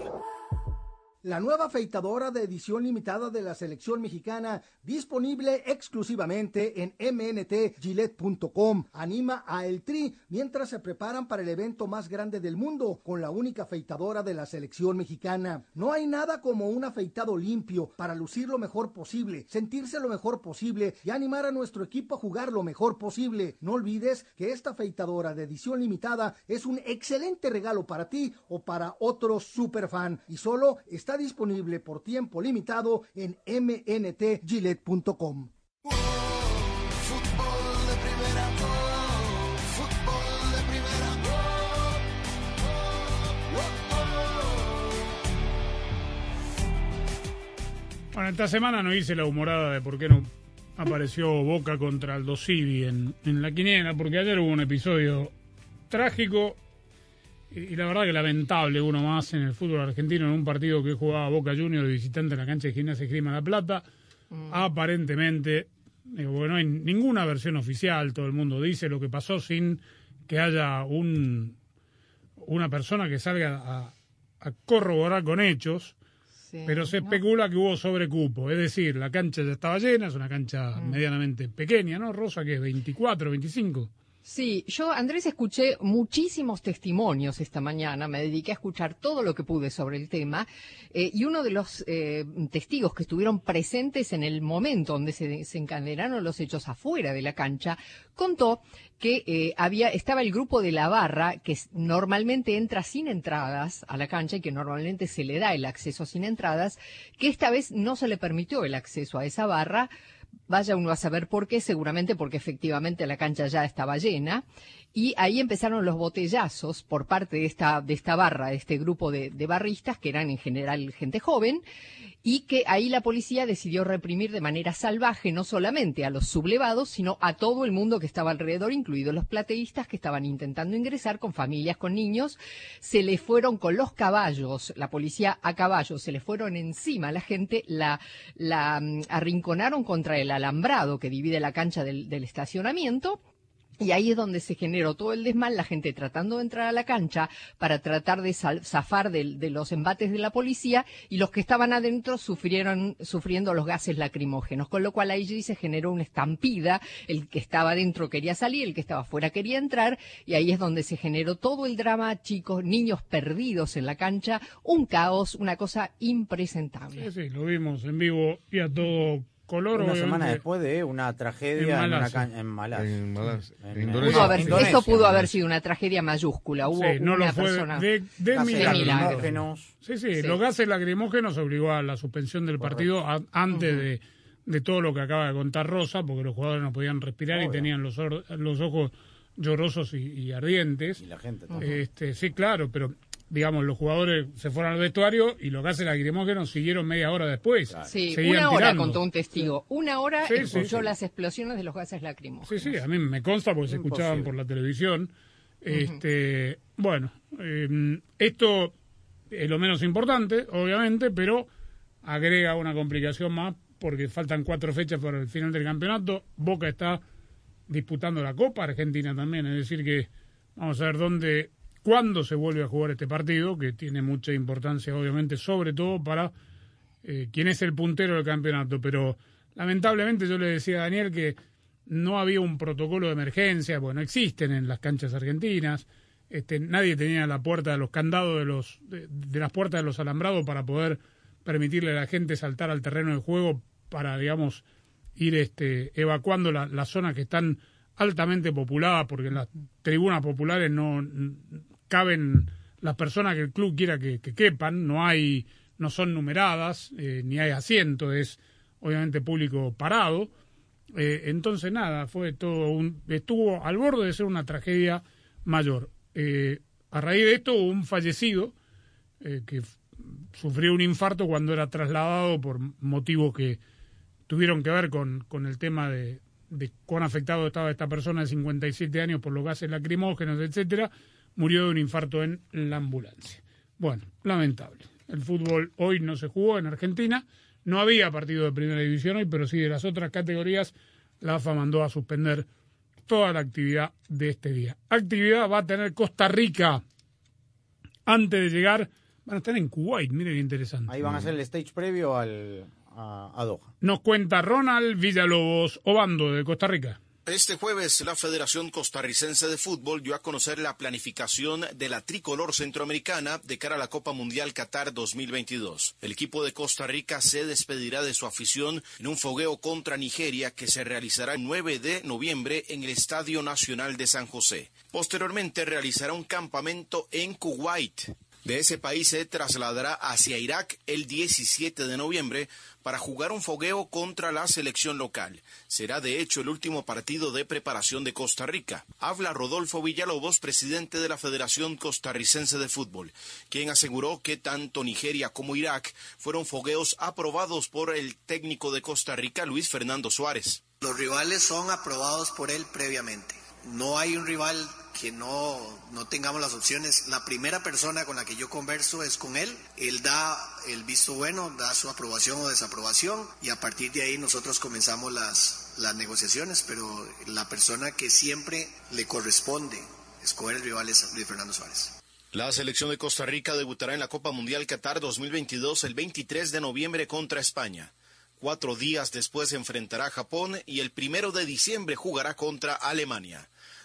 La nueva afeitadora de edición limitada de la selección mexicana, disponible exclusivamente en mntgillette.com, anima a El Tri mientras se preparan para el evento más grande del mundo, con la única afeitadora de la selección mexicana. No hay nada como un afeitado limpio para lucir lo mejor posible, sentirse lo mejor posible y animar a nuestro equipo a jugar lo mejor posible. No olvides que esta afeitadora de edición limitada es un excelente regalo para ti o para otro superfan y solo está disponible por tiempo limitado en mntgillette.com. Bueno, esta semana no hice la humorada de por qué no apareció Boca contra Aldo Civi en, en la quiniela, porque ayer hubo un episodio trágico Y, la verdad que lamentable uno más en el fútbol argentino en un partido que jugaba Boca Juniors visitante en la cancha de Gimnasia Esgrima La Plata. Aparentemente, digo, porque no hay ninguna versión oficial, todo el mundo dice lo que pasó sin que haya un una persona que salga a, a corroborar con hechos. Pero se especula que hubo sobrecupo, es decir, la cancha ya estaba llena, es una cancha medianamente pequeña, ¿no? Rosa, que es 24, 25. Sí, yo, Andrés, escuché muchísimos testimonios esta mañana, me dediqué a escuchar todo lo que pude sobre el tema, eh, y uno de los eh, testigos que estuvieron presentes en el momento donde se desencadenaron los hechos afuera de la cancha, contó que eh, había estaba el grupo de la barra que normalmente entra sin entradas a la cancha y que normalmente se le da el acceso sin entradas, que esta vez no se le permitió el acceso a esa barra. Vaya uno a saber por qué, seguramente porque efectivamente la cancha ya estaba llena. Y ahí empezaron los botellazos por parte de esta, de esta barra, de este grupo de, barristas, que eran en general gente joven, y que ahí la policía decidió reprimir de manera salvaje no solamente a los sublevados, sino a todo el mundo que estaba alrededor, incluidos los plateístas que estaban intentando ingresar con familias, con niños. Se le fueron con los caballos, la policía a caballo, se le fueron encima a la gente, la, la mm, arrinconaron contra el alambrado que divide la cancha del estacionamiento. Y ahí es donde se generó todo el desmán, la gente tratando de entrar a la cancha para tratar de zafar de, los embates de la policía y los que estaban adentro sufrieron, sufriendo los gases lacrimógenos, con lo cual ahí se generó una estampida, el que estaba adentro quería salir, el que estaba afuera quería entrar y ahí es donde se generó todo el drama, chicos, niños perdidos en la cancha, un caos, una cosa impresentable. Sí, sí, lo vimos en vivo y a todo color. Una obviamente. semana después de una tragedia En en, una Malasia. can- en Malasia. En Malasia. En- En en- Indonesia. Pudo haber- Indonesia. eso pudo haber sido una tragedia mayúscula. Hubo Sí, no una lo fue persona de, de Gases milagro. lacrimógenos. Sí, sí, Sí. los gases lacrimógenos obligó a la suspensión del partido a- antes de, de todo lo que acaba de contar Rosa, porque los jugadores no podían respirar y tenían los, or- los ojos llorosos y, y ardientes. Y la gente también. Este, sí, claro, pero digamos, los jugadores se fueron al vestuario y los gases lacrimógenos siguieron media hora después. Sí, una hora tirando. contó un testigo. Una hora Sí, escuchó sí. las explosiones de los gases lacrimógenos. Sí, sí, a mí me consta porque se escuchaban por la televisión. Este, Bueno, eh, esto es lo menos importante, obviamente, pero agrega una complicación más porque faltan cuatro fechas para el final del campeonato. Boca está disputando la Copa, Argentina también, es decir que vamos a ver dónde, cuándo se vuelve a jugar este partido, que tiene mucha importancia, obviamente, sobre todo para eh, quién es el puntero del campeonato, pero lamentablemente yo le decía a Daniel que no había un protocolo de emergencia, bueno, existen en las canchas argentinas, este, nadie tenía la puerta de los candados de, los, de, las puertas de los alambrados para poder permitirle a la gente saltar al terreno de juego para, digamos, ir este, evacuando la- las zonas que están altamente populadas, porque en las tribunas populares no caben las personas que el club quiera que, que quepan, no hay, no son numeradas, eh, ni hay asiento, es obviamente público parado. Eh, entonces nada, fue todo un, estuvo al borde de ser una tragedia mayor. Eh, a raíz de esto un fallecido que sufrió un infarto cuando era trasladado por motivos que tuvieron que ver con, con el tema de, de cuán afectado estaba esta persona de 57 años por los gases lacrimógenos, etcétera, murió de un infarto en la ambulancia. Bueno, lamentable. El fútbol hoy no se jugó en Argentina, no había partido de primera división hoy, pero sí de las otras categorías, la AFA mandó a suspender toda la actividad de este día. Actividad va a tener Costa Rica antes de llegar, van a estar en Kuwait, miren qué interesante. Ahí van a hacer el stage previo al, a, a Doha. Nos cuenta Ronald Villalobos, Obando de Costa Rica. Este jueves, la Federación Costarricense de Fútbol dio a conocer la planificación de la tricolor centroamericana de cara a la Copa Mundial Qatar 2022. El equipo de Costa Rica se despedirá de su afición en un fogueo contra Nigeria que se realizará el 9 de noviembre en el Estadio Nacional de San José. Posteriormente realizará un campamento en Kuwait. De ese país se trasladará hacia Irak el 17 de noviembre para jugar un fogueo contra la selección local. Será de hecho el último partido de preparación de Costa Rica. Habla Rodolfo Villalobos, presidente de la Federación Costarricense de Fútbol, quien aseguró que tanto Nigeria como Irak fueron fogueos aprobados por el técnico de Costa Rica, Luis Fernando Suárez. Los rivales son aprobados por él previamente. No hay un rival que no, no tengamos las opciones. La primera persona con la que yo converso es con él. Él da el visto bueno, da su aprobación o desaprobación y a partir de ahí nosotros comenzamos las, las negociaciones, pero la persona que siempre le corresponde escoger el rival es Luis Fernando Suárez. La selección de Costa Rica debutará en la Copa Mundial Qatar 2022 el 23 de noviembre contra España. Cuatro días después enfrentará a Japón y el primero de diciembre jugará contra Alemania.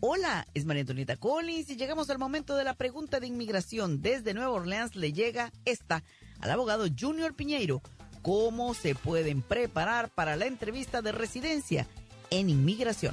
Hola, es María Antonieta Collins y llegamos al momento de la pregunta de inmigración. Desde Nueva Orleans le llega esta al abogado Junior Piñeiro. ¿Cómo se pueden preparar para la entrevista de residencia en inmigración?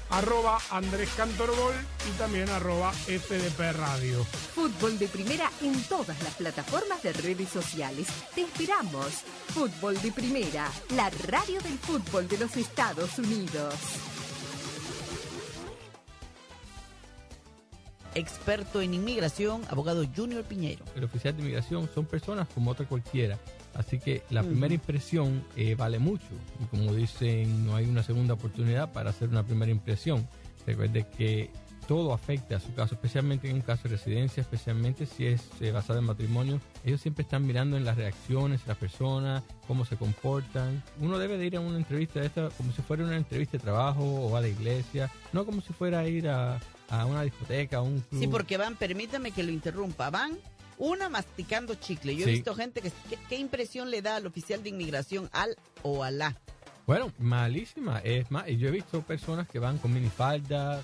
Arroba Andrés Cantorbol y también arroba FDP Radio. Fútbol de Primera en todas las plataformas de redes sociales. Te esperamos. Fútbol de Primera, la radio del fútbol de los Estados Unidos. Experto en inmigración, abogado Junior Piñeiro. El oficial de inmigración son personas como otra cualquiera. Así que la primera impresión eh, vale mucho. Y como dicen, no hay una segunda oportunidad para hacer una primera impresión. Recuerde que todo afecta a su caso, especialmente en un caso de residencia, especialmente si es eh, basado en matrimonio. Ellos siempre están mirando en las reacciones de las personas, cómo se comportan. Uno debe de ir a una entrevista de esta como si fuera una entrevista de trabajo o a la iglesia, no como si fuera a ir a, a una discoteca, a un club. Sí, porque van, permítame que lo interrumpa, van una masticando chicle. Yo he visto gente que, ¿qué impresión le da al oficial de inmigración al o a la? Bueno, malísima. Es más, yo he visto personas que van con minifaldas.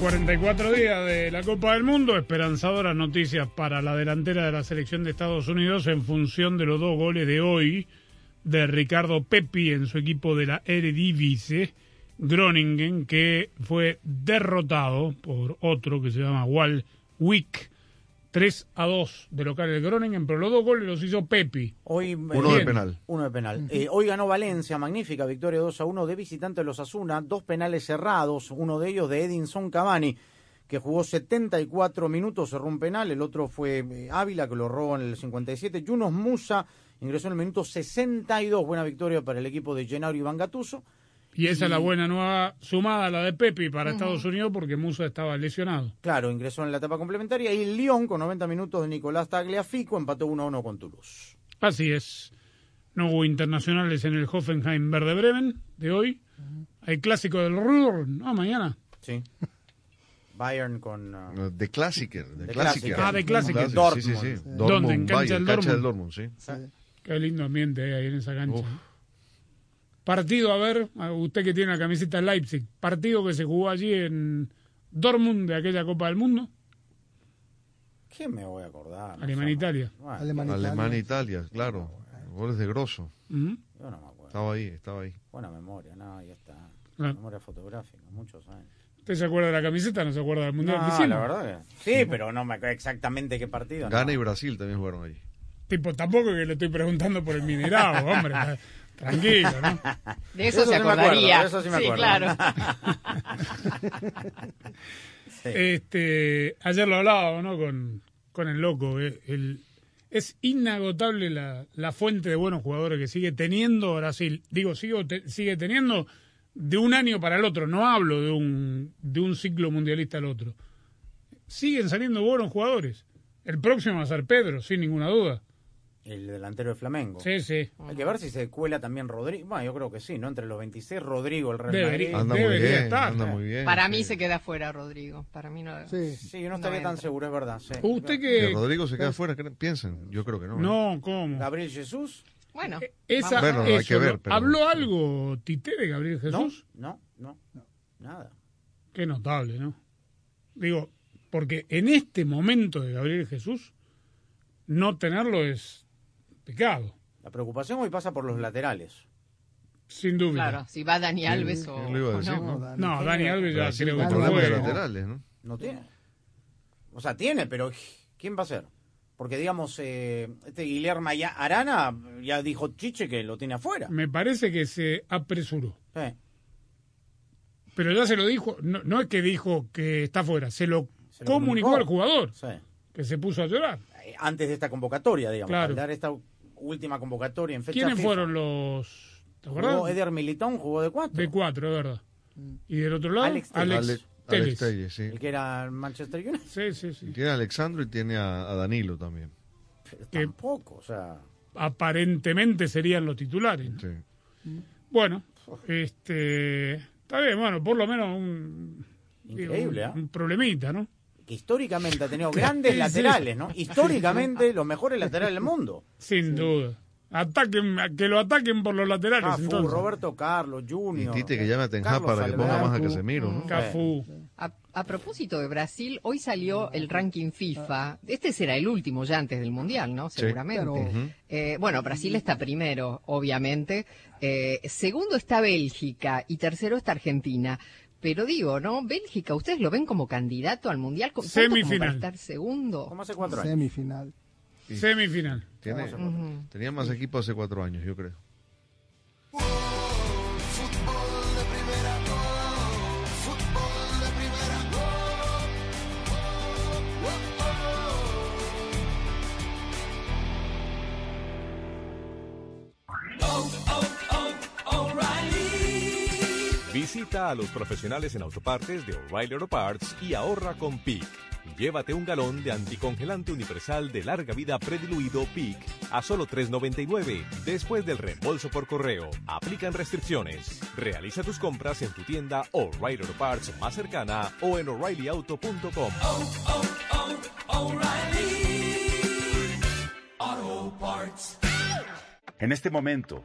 44 días de la Copa del Mundo, esperanzadoras noticias para la delantera de la selección de Estados Unidos en función de los dos goles de hoy de Ricardo Pepi en su equipo de la Eredivisie, Groningen, que fue derrotado por otro que se llama Wal Wick. 3 a 2 de local el Groningen, pero los dos goles los hizo Pepi. Hoy, Uno de penal. Uno de penal. Eh, hoy ganó Valencia, magnífica victoria 2 a 1 de visitante de los Asuna, dos penales cerrados, uno de ellos de Edinson Cavani, que jugó 74 minutos, cerró un penal, el otro fue eh, Ávila, que lo robó en el 57, Yunos Musa ingresó en el minuto 62, buena victoria para el equipo de Gennaro Iván Gattuso. Y esa es la buena nueva sumada, la de Pepi para. Estados Unidos, porque Musa estaba lesionado. Claro, ingresó en la etapa complementaria y Lyon, con 90 minutos de Nicolás Tagliafico, empató 1 a 1 con Toulouse. Así es. No hubo internacionales en el Hoffenheim Verde Bremen de hoy. Hay clásico del Ruhr, ¿no? Mañana. Sí. Bayern con... uh, De Clásiker. De De Clásiker. Clásiker. Ah, de Clásiker. Sí, sí, sí. ¿Dónde? Dortmund, ¿En cancha Bayern, del cancha del Dortmund? Dortmund, sí. Qué lindo ambiente hay ahí en esa cancha. Partido, a ver, usted que tiene la camiseta Leipzig. Partido que se jugó allí en Dortmund de aquella Copa del Mundo. ¿Qué me voy a acordar? Alemania-Italia. Alemania-Italia, claro. Goles de grosso. Yo no me acuerdo. Estaba ahí, estaba ahí. Buena memoria, no, ya está. Claro. Memoria fotográfica, muchos años. ¿Usted se acuerda de la camiseta? ¿No se acuerda del Mundial No, la verdad que sí, pero no me acuerdo exactamente qué partido. Ghana no. y Brasil también jugaron allí. Tipo, tampoco que le estoy preguntando por el minerado, hombre. Tranquilo, ¿no? De eso, Eso se sí me acuerdo, acordaría. de eso sí me acuerdo. claro. Este, ayer lo hablábamos, ¿no? Con, con el loco. eh, el- es inagotable la, la fuente de buenos jugadores que sigue teniendo Brasil. Digo, sigo te- sigue teniendo de un año para el otro. No hablo de un, de un ciclo mundialista al otro. Siguen saliendo buenos jugadores. El próximo va a ser Pedro, sin ninguna duda. El delantero de Flamengo. Sí, sí. Hay que ver si se cuela también Rodrigo. Bueno, yo creo que sí, ¿no? Entre los 26, Rodrigo, el Real Debería- Madrid. Anda muy bien, estar. anda muy bien. Para sí. mí se queda fuera Rodrigo. Para mí no. Sí. Sí, yo no estaría No tan seguro, es verdad. sí. Usted Que que... Rodrigo se queda fuera, ¿creen? piensen. Yo creo que no. ¿eh? No, ¿cómo? Gabriel Jesús. Bueno, Esa, Bueno, hay eso, que ver, ¿Habló algo Tite de Gabriel Jesús? No, no, no, nada. Qué notable, ¿no? Digo, porque en este momento de Gabriel Jesús, no tenerlo es pecado, La preocupación hoy pasa por los laterales. sin duda. claro, si va Dani Alves o, ¿quién lo iba a o decir, no. no? No, Dani Alves ya con está problemas de laterales, ¿no? No tiene. O sea, tiene, pero ¿quién va a ser? Porque, digamos, eh, este Guillermo ya- Arana ya dijo Chiche que lo tiene afuera. Me parece que se apresuró. Sí. Pero ya se lo dijo, no, no es que dijo que está fuera, se lo, Se lo comunicó, comunicó. al jugador, Sí. que se puso a llorar. Eh, Antes de esta convocatoria, digamos. Claro. Al dar esta última convocatoria en fecha ¿Quiénes FIFA. fueron los... ¿Te Jugó acuerdas? Eder Militón, jugó de cuatro. De cuatro, de verdad. Y del otro lado, Alex Alex. Alex Telles, sí. El que era el Manchester United. Sí, sí, sí. Tiene a Alexandro y tiene a, a Danilo también. Que- tampoco, o sea... aparentemente serían los titulares. ¿no? Sí. Bueno, este está bien, bueno, por lo menos un Increíble, digo, ¿ah? un, un problemita, ¿no? Que históricamente ha tenido grandes Sí. laterales, ¿no? Históricamente los mejores laterales del mundo. Sin duda. Ataquen, que lo ataquen por los laterales, Cafú, entonces. Roberto Carlos, Y Junior. Tite que llame a Ten Hag Carlos para que ponga más a Casemiro, ¿no? Cafú. A, a propósito de Brasil, hoy salió el ranking FIFA. Este será el último ya antes del Mundial, ¿no? Sí. Seguramente. Eh, bueno, Brasil está primero, obviamente. Eh, segundo está Bélgica y tercero está Argentina. Pero digo, ¿no? Bélgica, ¿ustedes lo ven como candidato al Mundial? ¿Tanto como para Semifinal. estar segundo? Como hace Semifinal. Semifinal. Tiene- Ujú. Tenía más equipo hace cuatro años, yo creo. Visita a los profesionales en autopartes de O'Reilly Auto Parts y ahorra con PIC. Llévate un galón de anticongelante universal de larga vida prediluido PIC a solo $3.99 después del reembolso por correo. Aplican restricciones. Realiza tus compras en tu tienda O'Reilly Auto Parts más cercana o en o'ReillyAuto.com. En este momento,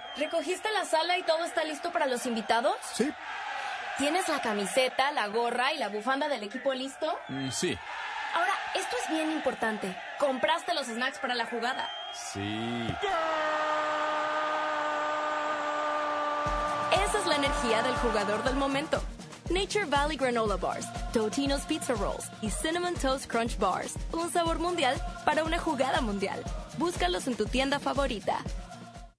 ¿recogiste la sala y todo está listo para los invitados? Sí. ¿Tienes la camiseta, la gorra y la bufanda del equipo listo? Mm, sí. Ahora, esto es bien importante. ¿Compraste los snacks para la jugada? Sí. Esa es la energía del jugador del momento. Nature Valley Granola Bars, Totino's Pizza Rolls y Cinnamon Toast Crunch Bars. Un sabor mundial para una jugada mundial. Búscalos en tu tienda favorita.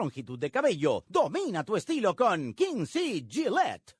longitud de cabello. Domina tu estilo con King C. Gillette.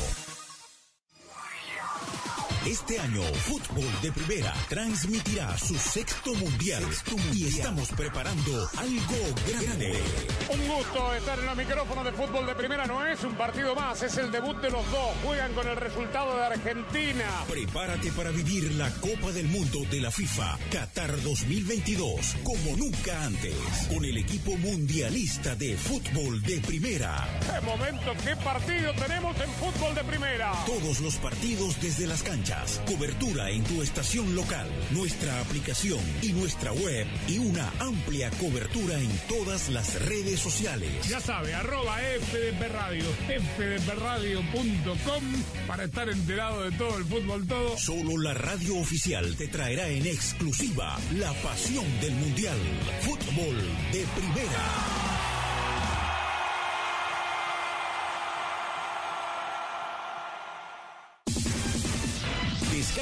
Este año, Fútbol de Primera transmitirá su sexto mundial, y estamos preparando algo grande. Un gusto estar en los micrófonos de fútbol de primera. No es un partido más, es el debut de los dos. Juegan con el resultado de Argentina. Prepárate para vivir la Copa del Mundo de la FIFA Qatar 2022 como nunca antes, con el equipo mundialista de fútbol de primera. ¡Qué momento, qué partido tenemos en fútbol de primera! Todos los partidos desde las canchas, cobertura en tu estación local, nuestra aplicación y nuestra web y una amplia cobertura en todas las redes sociales. Ya sabe, arroba FDP Radio, fdpradio.com para estar enterado de todo el fútbol todo. Solo la radio oficial te traerá en exclusiva la pasión del Mundial. Fútbol de primera.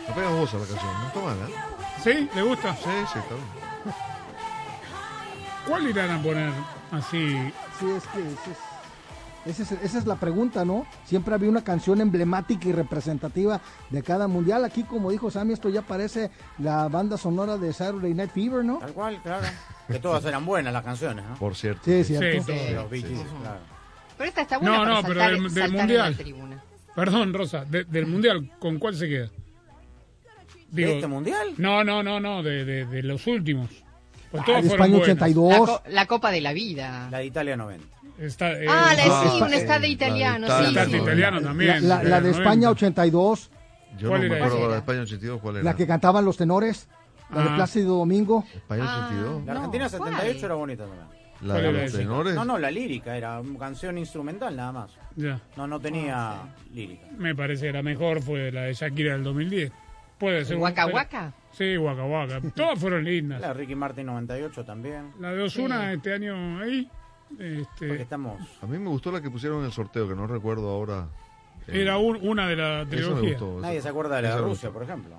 Está pegajosa la canción, no está mala. ¿Sí? ¿Le gusta? Sí, sí, está bien. ¿Cuál irán a poner? Así. Sí, es que ese es- ese es- esa es la pregunta, ¿no? Siempre había una canción emblemática y representativa de cada mundial. Aquí, como dijo Sammy, esto ya parece la banda sonora de Saturday Night Fever, ¿no? Tal cual, claro. Que todas eran buenas las canciones, ¿no? Por cierto. Sí, cierto. Sí, De todo. los Bee Gees, claro. Pero esta está buena No, para no, pero saltar, del, del saltar en la mundial. tribuna. Perdón, Rosa, de- del mundial, ¿con cuál se queda? ¿De este mundial? No, no, no, no, de, de, de los últimos. Pues Ah, de España buenas. 82. La, co- la Copa de la Vida. La de Italia 90. Está, eh, Ah, la Ah, sí, de eh, italiano. la de sí, Está sí. de italiano La, también. la- la de los España 90. 82, Yo no ¿Cuál me era acuerdo esa? de España 82, ¿cuál era? la que cantaban los tenores, la de Ah. Plácido Domingo. España Ah, 82. La No, Argentina ¿cuál? 78 era bonita también. La ¿Cuál de los tenores. No, no, la lírica era una canción instrumental nada más. Ya, No, no tenía lírica. me parece que la mejor fue la de Shakira del 2010. Puede ser. Waka Waka. Sí, Waka Waka. Todas fueron lindas. La de Ricky Martin 98 también. La de Osuna Sí. este año ahí. Porque Este, estamos. A mí me gustó la que pusieron en el sorteo, que no recuerdo ahora. eh, era un- una de la esa me trilogía. gustó. Nadie se acuerda de la de Rusia, por ejemplo.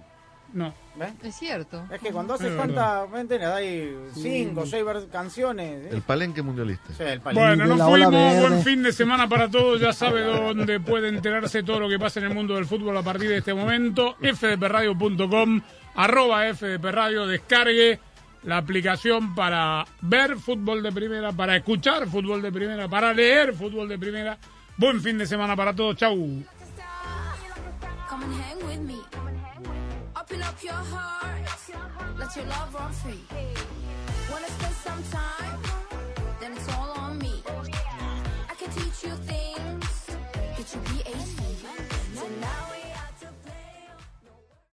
No. ¿Ves? Es cierto. Es que cuando haces Es tanta. ¿me entiendes? Hay cinco o seis ver- canciones. ¿eh? El palenque mundialista. Sí, el palito. Bueno, nos fuimos. verde. Buen fin de semana para todos. Ya sabe dónde puede enterarse todo lo que pasa en el mundo del fútbol a partir de este momento. fdpradio.com, arroba fdpradio, descargue la aplicación para ver fútbol de primera, para escuchar fútbol de primera, para leer fútbol de primera. Buen fin de semana para todos. Chau. Open up your heart, let your love run free. Wanna spend some time?